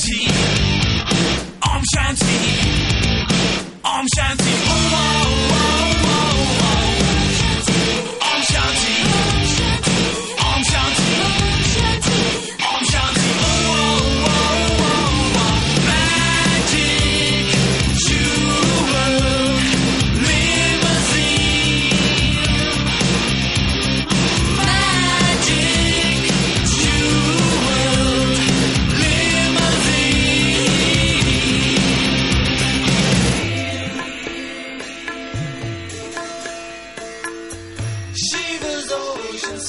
Shanti. Om Shanti. Om Shanti. Oh, oh. oh.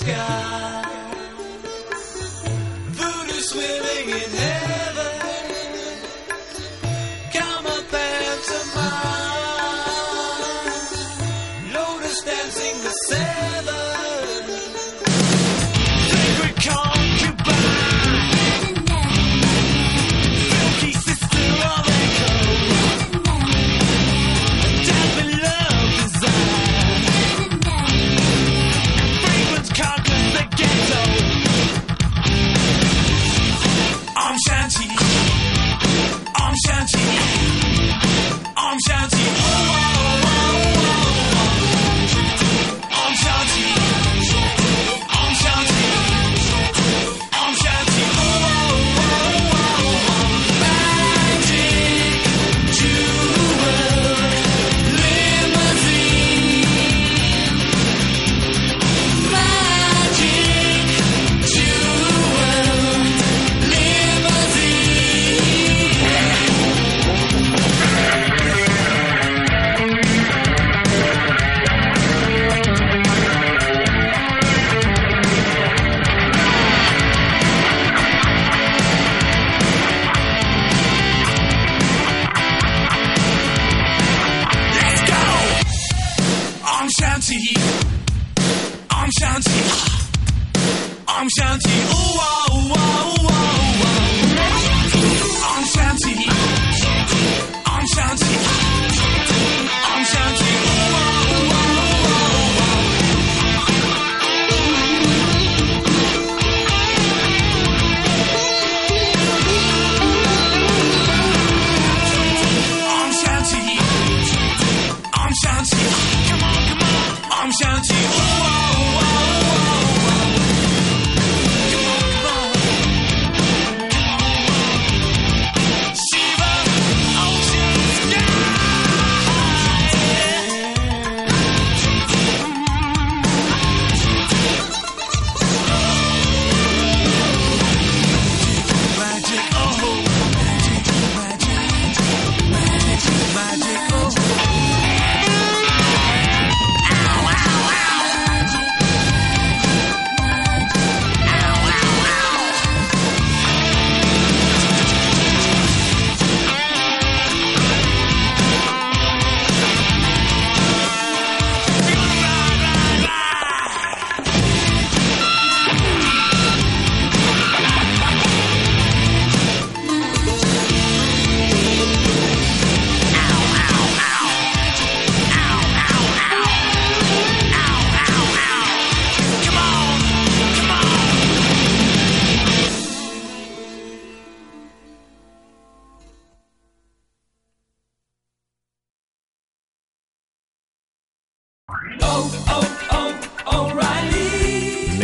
sky. 昂山起，昂山起，昂山起，呜哇呜哇呜哇呜 I'm 想起